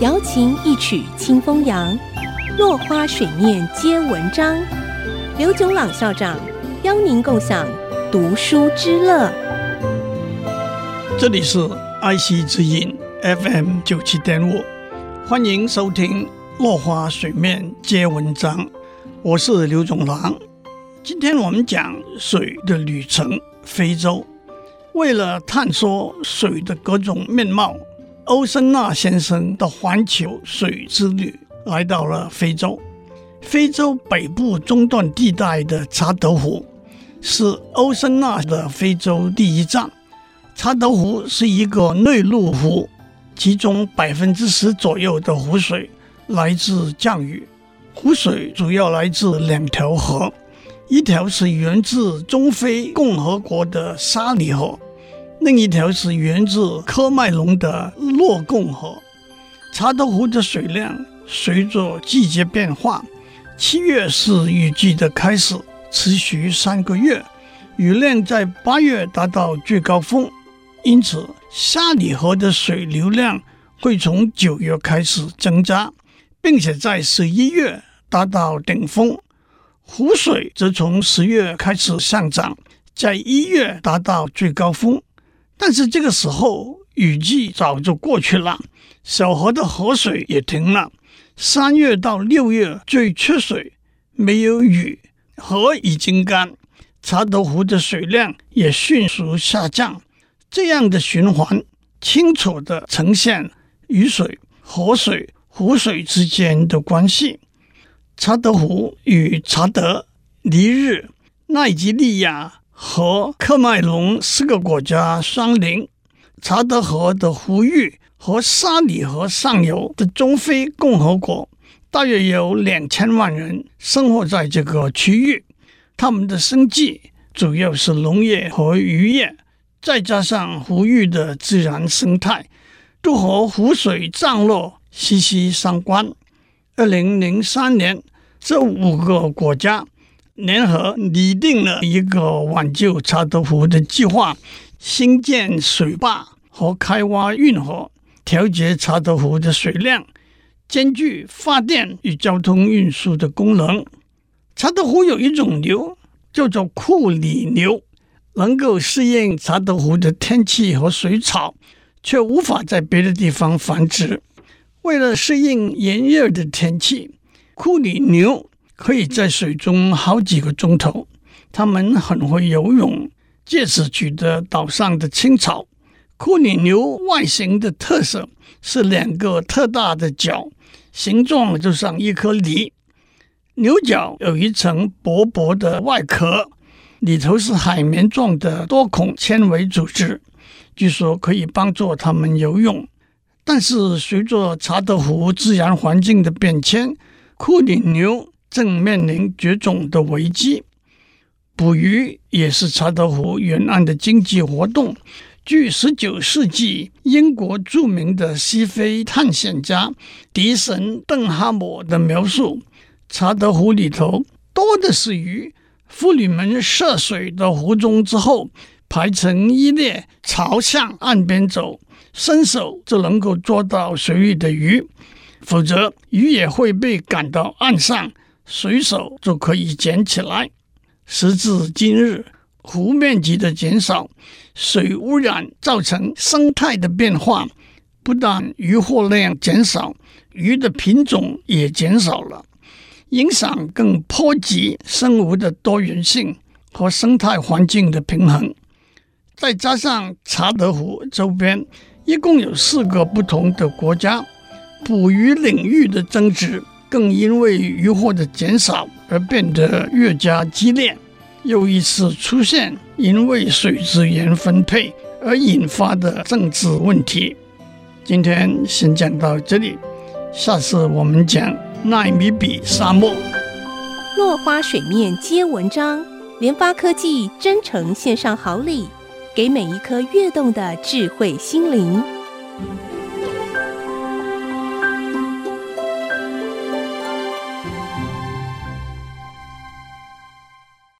瑶琴一曲清风扬，落花水面皆文章。刘炯朗校长邀您共享读书之乐。这里是爱惜之音 FM 九七点五，欢迎收听《落花水面皆文章》，我是刘炯朗。今天我们讲水的旅程——非洲。为了探索水的各种面貌。欧森纳先生的环球水之旅来到了非洲。非洲北部中段地带的查德湖是欧森纳的非洲第一站。查德湖是一个内陆湖，其中百分之十左右的湖水来自降雨。湖水主要来自两条河，一条是源自中非共和国的沙里河。另一条是源自科麦隆的洛贡河。查德湖的水量随着季节变化，七月是雨季的开始，持续三个月，雨量在八月达到最高峰。因此，沙里河的水流量会从九月开始增加，并且在十一月达到顶峰。湖水则从十月开始上涨，在一月达到最高峰。但是这个时候雨季早就过去了，小河的河水也停了。三月到六月最缺水，没有雨，河已经干，查德湖的水量也迅速下降。这样的循环清楚地呈现雨水、河水、湖水之间的关系。查德湖与查德、尼日、奈及利亚。和喀麦隆四个国家相邻，查德河的湖域和沙里河上游的中非共和国，大约有两千万人生活在这个区域。他们的生计主要是农业和渔业，再加上湖域的自然生态，都和湖水涨落息息相关。二零零三年，这五个国家。联合拟定了一个挽救查德湖的计划，兴建水坝和开挖运河，调节查德湖的水量，兼具发电与交通运输的功能。查德湖有一种牛叫做库里牛，能够适应查德湖的天气和水草，却无法在别的地方繁殖。为了适应炎热的天气，库里牛。可以在水中好几个钟头，它们很会游泳，借此取得岛上的青草。库里牛外形的特色是两个特大的角，形状就像一颗梨。牛角有一层薄薄的外壳，里头是海绵状的多孔纤维组织，据说可以帮助它们游泳。但是随着查德湖自然环境的变迁，库里牛。正面临绝种的危机，捕鱼也是查德湖沿岸的经济活动。据十九世纪英国著名的西非探险家迪神邓哈姆的描述，查德湖里头多的是鱼。妇女们涉水到湖中之后，排成一列，朝向岸边走，伸手就能够捉到水里的鱼，否则鱼也会被赶到岸上。随手就可以捡起来。时至今日，湖面积的减少，水污染造成生态的变化，不但渔获量减少，鱼的品种也减少了，影响更波及生物的多元性和生态环境的平衡。再加上查德湖周边一共有四个不同的国家，捕鱼领域的争执。更因为渔获的减少而变得越加激烈，又一次出现因为水资源分配而引发的政治问题。今天先讲到这里，下次我们讲奈米比沙漠。落花水面皆文章，联发科技真诚献上好礼，给每一颗跃动的智慧心灵。